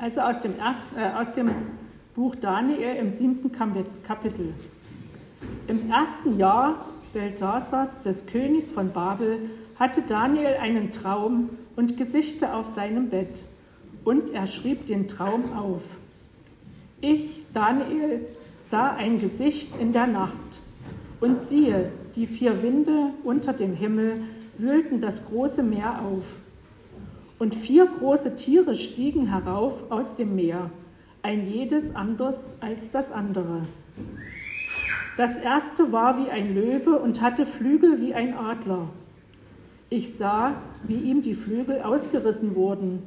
Also aus dem, ersten, äh, aus dem Buch Daniel im siebten Kapitel. Im ersten Jahr Belsasas, des Königs von Babel, hatte Daniel einen Traum und Gesichter auf seinem Bett. Und er schrieb den Traum auf. Ich, Daniel, sah ein Gesicht in der Nacht. Und siehe, die vier Winde unter dem Himmel wühlten das große Meer auf. Und vier große Tiere stiegen herauf aus dem Meer, ein jedes anders als das andere. Das erste war wie ein Löwe und hatte Flügel wie ein Adler. Ich sah, wie ihm die Flügel ausgerissen wurden.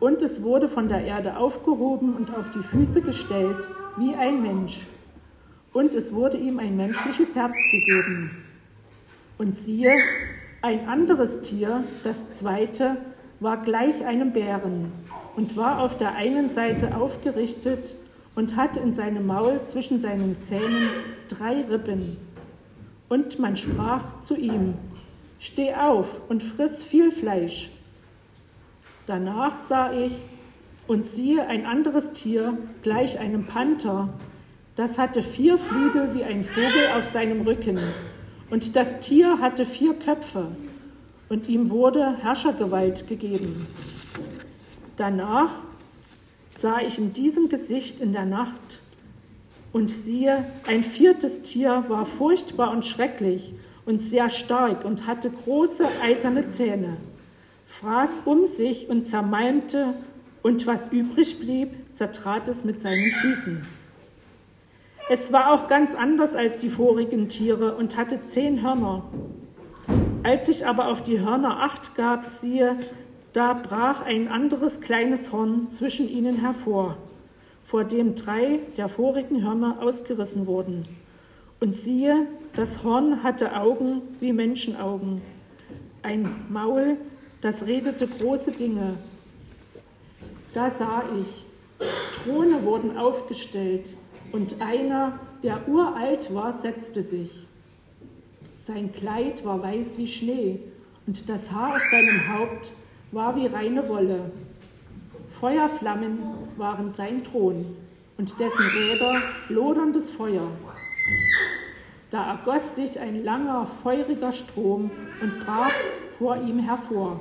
Und es wurde von der Erde aufgehoben und auf die Füße gestellt, wie ein Mensch. Und es wurde ihm ein menschliches Herz gegeben. Und siehe, ein anderes Tier, das zweite, war gleich einem Bären und war auf der einen Seite aufgerichtet und hatte in seinem Maul zwischen seinen Zähnen drei Rippen. Und man sprach zu ihm, Steh auf und friss viel Fleisch. Danach sah ich und siehe ein anderes Tier, gleich einem Panther, das hatte vier Flügel wie ein Vogel auf seinem Rücken. Und das Tier hatte vier Köpfe und ihm wurde Herrschergewalt gegeben. Danach sah ich in diesem Gesicht in der Nacht und siehe, ein viertes Tier war furchtbar und schrecklich und sehr stark und hatte große eiserne Zähne, fraß um sich und zermalmte, und was übrig blieb, zertrat es mit seinen Füßen. Es war auch ganz anders als die vorigen Tiere und hatte zehn Hörner. Als ich aber auf die Hörner acht gab, siehe, da brach ein anderes kleines Horn zwischen ihnen hervor, vor dem drei der vorigen Hörner ausgerissen wurden. Und siehe, das Horn hatte Augen wie Menschenaugen, ein Maul, das redete große Dinge. Da sah ich, Throne wurden aufgestellt und einer, der uralt war, setzte sich. Sein Kleid war weiß wie Schnee und das Haar auf seinem Haupt war wie reine Wolle. Feuerflammen waren sein Thron und dessen Räder loderndes Feuer. Da ergoss sich ein langer, feuriger Strom und brach vor ihm hervor.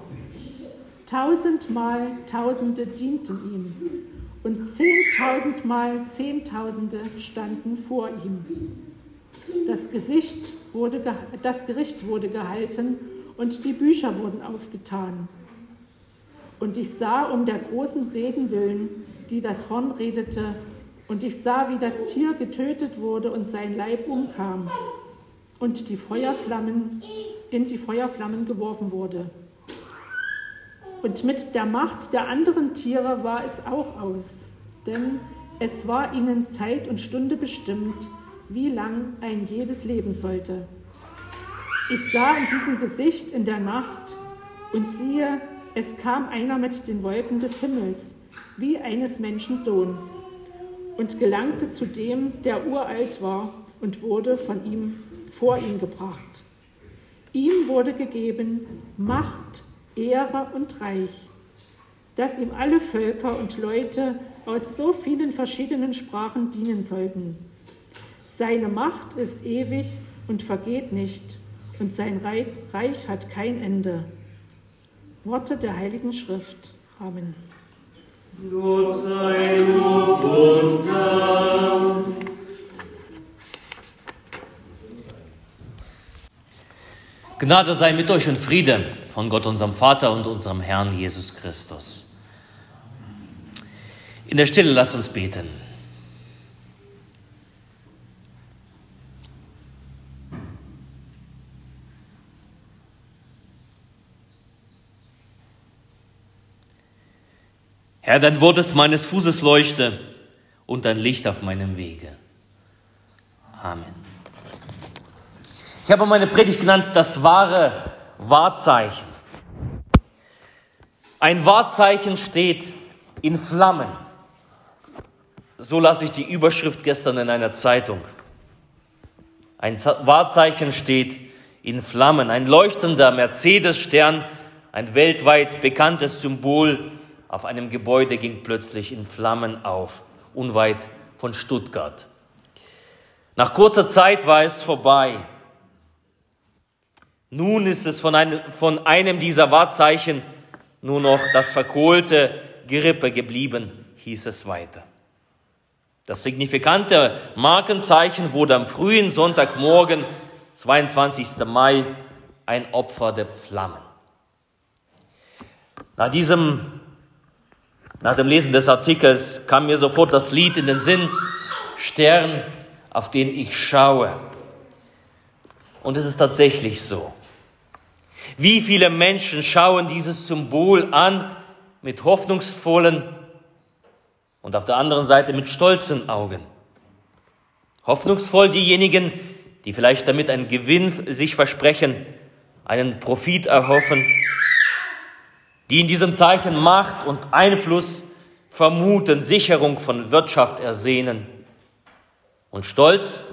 Tausendmal Tausende dienten ihm und zehntausendmal Zehntausende standen vor ihm. Das, Gesicht wurde, das Gericht wurde gehalten und die Bücher wurden aufgetan. Und ich sah um der großen Reden willen, die das Horn redete, und ich sah, wie das Tier getötet wurde und sein Leib umkam und die Feuerflammen in die Feuerflammen geworfen wurde. Und mit der Macht der anderen Tiere war es auch aus, denn es war ihnen Zeit und Stunde bestimmt, wie lang ein jedes leben sollte. Ich sah in diesem Gesicht in der Nacht und siehe, es kam einer mit den Wolken des Himmels, wie eines Menschen Sohn und gelangte zu dem, der uralt war und wurde von ihm vor ihn gebracht. Ihm wurde gegeben Macht, Ehre und Reich, dass ihm alle Völker und Leute aus so vielen verschiedenen Sprachen dienen sollten. Seine Macht ist ewig und vergeht nicht, und sein Reich hat kein Ende. Worte der Heiligen Schrift. Amen. Gott sei Lob und Dank. Gnade sei mit euch und Friede von Gott, unserem Vater und unserem Herrn Jesus Christus. In der Stille lasst uns beten. Herr, dein Wort ist meines Fußes Leuchte und ein Licht auf meinem Wege. Amen. Ich habe meine Predigt genannt, das wahre Wahrzeichen. Ein Wahrzeichen steht in Flammen. So las ich die Überschrift gestern in einer Zeitung. Ein Wahrzeichen steht in Flammen. Ein leuchtender Mercedes-Stern, ein weltweit bekanntes Symbol auf einem Gebäude ging plötzlich in Flammen auf, unweit von Stuttgart. Nach kurzer Zeit war es vorbei. Nun ist es von einem, von einem dieser Wahrzeichen nur noch das verkohlte Gerippe geblieben, hieß es weiter. Das signifikante Markenzeichen wurde am frühen Sonntagmorgen, 22. Mai, ein Opfer der Flammen. Nach diesem, nach dem Lesen des Artikels kam mir sofort das Lied in den Sinn, Stern, auf den ich schaue. Und es ist tatsächlich so. Wie viele Menschen schauen dieses Symbol an mit hoffnungsvollen und auf der anderen Seite mit stolzen Augen. Hoffnungsvoll diejenigen, die vielleicht damit einen Gewinn sich versprechen, einen Profit erhoffen, die in diesem Zeichen Macht und Einfluss vermuten, Sicherung von Wirtschaft ersehnen. Und stolz,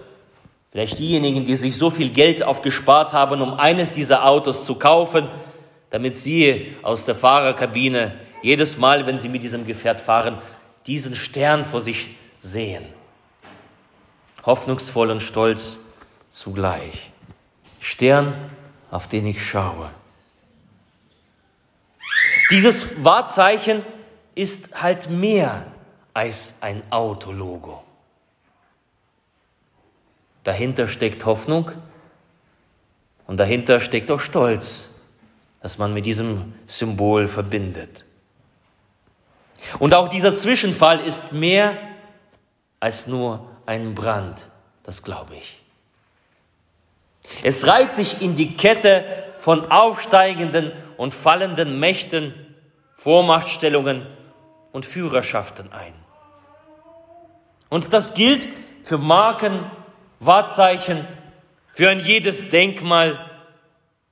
vielleicht diejenigen, die sich so viel Geld aufgespart haben, um eines dieser Autos zu kaufen, damit sie aus der Fahrerkabine jedes Mal, wenn sie mit diesem Gefährt fahren, diesen Stern vor sich sehen. Hoffnungsvoll und stolz zugleich. Stern, auf den ich schaue. Dieses Wahrzeichen ist halt mehr als ein Autologo. Dahinter steckt Hoffnung und dahinter steckt auch Stolz, das man mit diesem Symbol verbindet. Und auch dieser Zwischenfall ist mehr als nur ein Brand, das glaube ich. Es reiht sich in die Kette von aufsteigenden und fallenden Mächten, Vormachtstellungen und Führerschaften ein. Und das gilt für Marken, Wahrzeichen, für ein jedes Denkmal,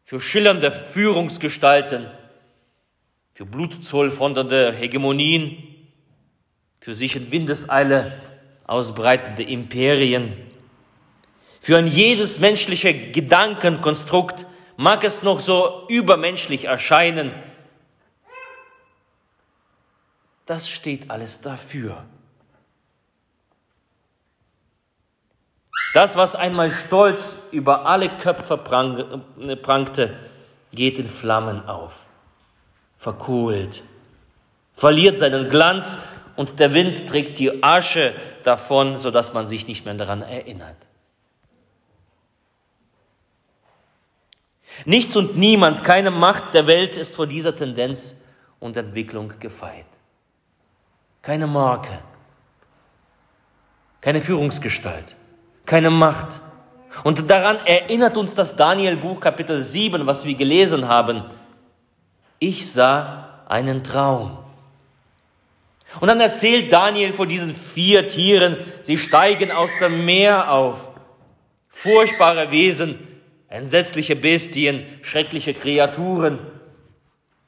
für schillernde Führungsgestalten, für Blutzoll fordernde Hegemonien, für sich in Windeseile ausbreitende Imperien. Für ein jedes menschliche Gedankenkonstrukt mag es noch so übermenschlich erscheinen. Das steht alles dafür. Das, was einmal stolz über alle Köpfe prangte, geht in Flammen auf verkohlt, verliert seinen Glanz und der Wind trägt die Asche davon, sodass man sich nicht mehr daran erinnert. Nichts und niemand, keine Macht der Welt ist vor dieser Tendenz und Entwicklung gefeit. Keine Marke, keine Führungsgestalt, keine Macht. Und daran erinnert uns das Daniel-Buch Kapitel 7, was wir gelesen haben ich sah einen Traum. Und dann erzählt Daniel von diesen vier Tieren, sie steigen aus dem Meer auf. Furchtbare Wesen, entsetzliche Bestien, schreckliche Kreaturen.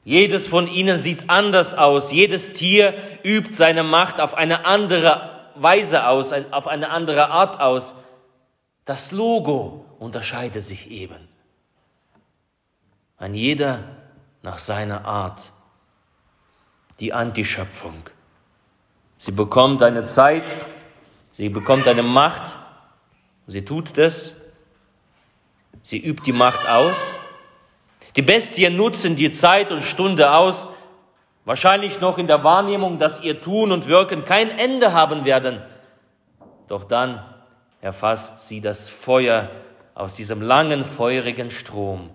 Jedes von ihnen sieht anders aus. Jedes Tier übt seine Macht auf eine andere Weise aus, auf eine andere Art aus. Das Logo unterscheidet sich eben. Ein jeder nach seiner Art. Die Antischöpfung. Sie bekommt eine Zeit, sie bekommt eine Macht, sie tut das, sie übt die Macht aus. Die Bestien nutzen die Zeit und Stunde aus, wahrscheinlich noch in der Wahrnehmung, dass ihr Tun und Wirken kein Ende haben werden. Doch dann erfasst sie das Feuer aus diesem langen, feurigen Strom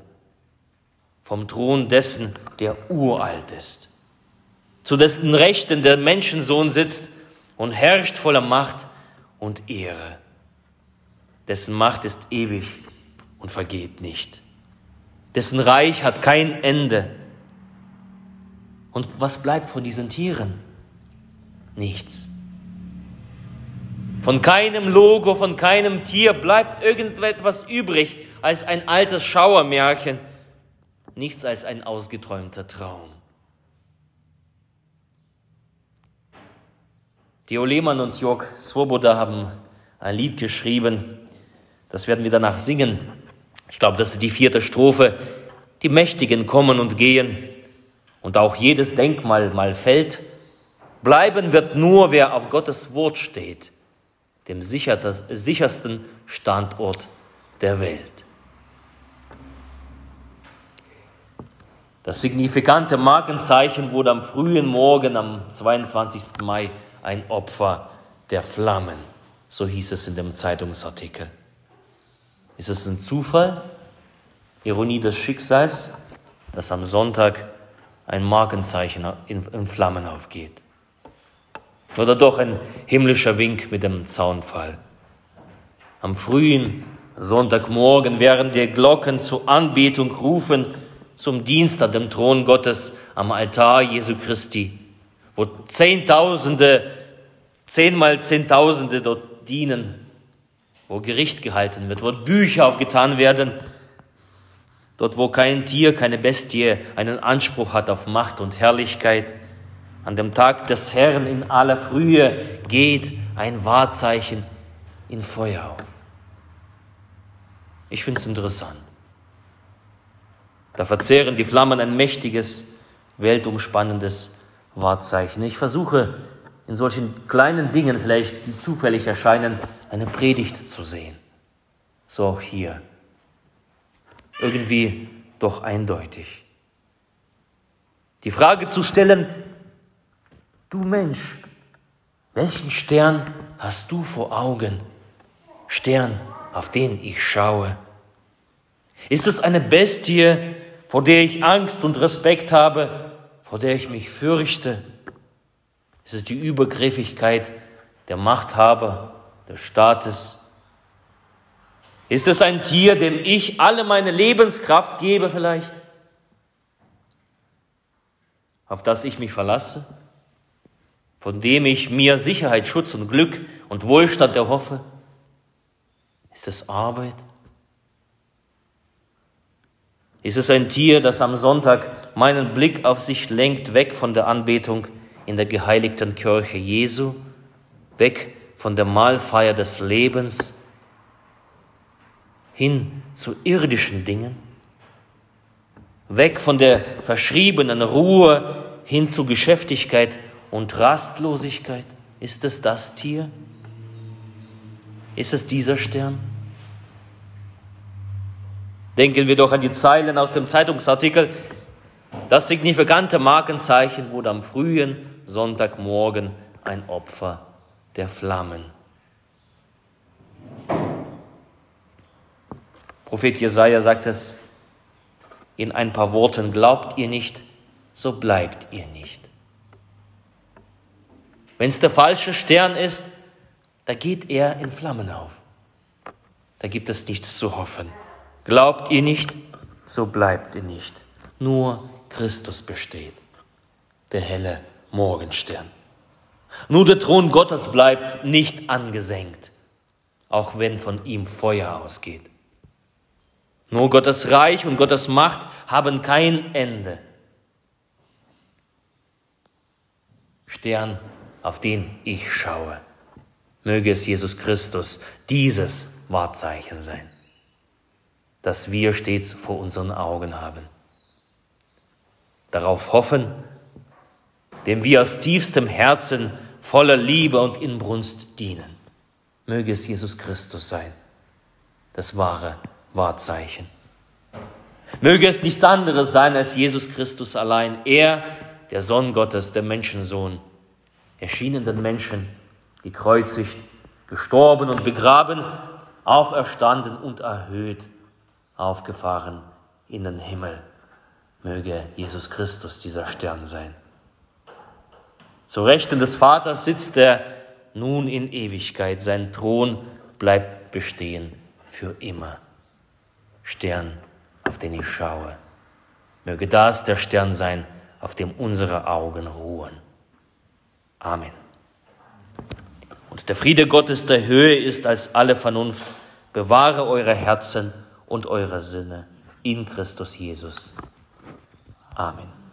vom Thron dessen, der uralt ist, zu dessen Rechten der Menschensohn sitzt und herrscht voller Macht und Ehre. Dessen Macht ist ewig und vergeht nicht. Dessen Reich hat kein Ende. Und was bleibt von diesen Tieren? Nichts. Von keinem Logo, von keinem Tier bleibt irgendetwas übrig als ein altes Schauermärchen, nichts als ein ausgeträumter Traum. Theo Lehmann und Jörg Swoboda haben ein Lied geschrieben, das werden wir danach singen. Ich glaube, das ist die vierte Strophe. Die Mächtigen kommen und gehen und auch jedes Denkmal mal fällt, bleiben wird nur, wer auf Gottes Wort steht, dem sichersten Standort der Welt. Das signifikante Markenzeichen wurde am frühen Morgen, am 22. Mai, ein Opfer der Flammen. So hieß es in dem Zeitungsartikel. Ist es ein Zufall, Ironie des Schicksals, dass am Sonntag ein Markenzeichen in, Flammen aufgeht? Oder doch ein himmlischer Wink mit dem Zaunfall? Am frühen Sonntagmorgen, während die Glocken zur Anbetung rufen, zum Dienst an dem Thron Gottes am Altar Jesu Christi, wo Zehntausende, zehnmal Zehntausende dort dienen, wo Gericht gehalten wird, wo Bücher aufgetan werden, dort wo kein Tier, keine Bestie einen Anspruch hat auf Macht und Herrlichkeit. An dem Tag des Herrn in aller Frühe geht ein Wahrzeichen in Feuer auf. Ich finde es interessant. Da verzehren die Flammen ein mächtiges, weltumspannendes Wahrzeichen. Ich versuche in solchen kleinen Dingen vielleicht, die zufällig erscheinen, eine Predigt zu sehen. So auch hier. Irgendwie doch eindeutig. Die Frage zu stellen, du Mensch, welchen Stern hast du vor Augen? Stern, auf den ich schaue. Ist es eine Bestie, vor der ich Angst und Respekt habe, vor der ich mich fürchte? Ist es die Übergriffigkeit der Machthaber, des Staates? Ist es ein Tier, dem ich alle meine Lebenskraft gebe vielleicht? Auf das ich mich verlasse? Von dem ich mir Sicherheit, Schutz und Glück und Wohlstand erhoffe? Ist es Arbeit? Ist es ein Tier, das am Sonntag meinen Blick auf sich lenkt, weg von der Anbetung in der geheiligten Kirche Jesu, weg von der Mahlfeier des Lebens, hin zu irdischen Dingen, weg von der verschriebenen Ruhe hin zu Geschäftigkeit und Rastlosigkeit? Ist es das Tier? Ist es dieser Stern? Denken wir doch an die Zeilen aus dem Zeitungsartikel. Das signifikante Markenzeichen wurde am frühen Sonntagmorgen ein Opfer der Flammen. Prophet Jesaja sagt es in ein paar Worten: Glaubt ihr nicht, so bleibt ihr nicht. Wenn es der falsche Stern ist, da geht er in Flammen auf. Da gibt es nichts zu hoffen. Glaubt ihr nicht, so bleibt ihr nicht. Nur Christus besteht, der helle Morgenstern. Nur der Thron Gottes bleibt nicht angesenkt, auch wenn von ihm Feuer ausgeht. Nur Gottes Reich und Gottes Macht haben kein Ende. Stern, auf den ich schaue, möge es Jesus Christus dieses Wahrzeichen sein das wir stets vor unseren Augen haben. Darauf hoffen, dem wir aus tiefstem Herzen voller Liebe und Inbrunst dienen. Möge es Jesus Christus sein, das wahre Wahrzeichen. Möge es nichts anderes sein als Jesus Christus allein, er, der Sohn Gottes, der Menschensohn, erschienen den Menschen, gekreuzigt, gestorben und begraben, auferstanden und erhöht aufgefahren in den Himmel. Möge Jesus Christus dieser Stern sein. Zu Rechten des Vaters sitzt er nun in Ewigkeit. Sein Thron bleibt bestehen für immer. Stern, auf den ich schaue. Möge das der Stern sein, auf dem unsere Augen ruhen. Amen. Und der Friede Gottes der Höhe ist als alle Vernunft. Bewahre eure Herzen und eure Sinne in Christus Jesus. Amen.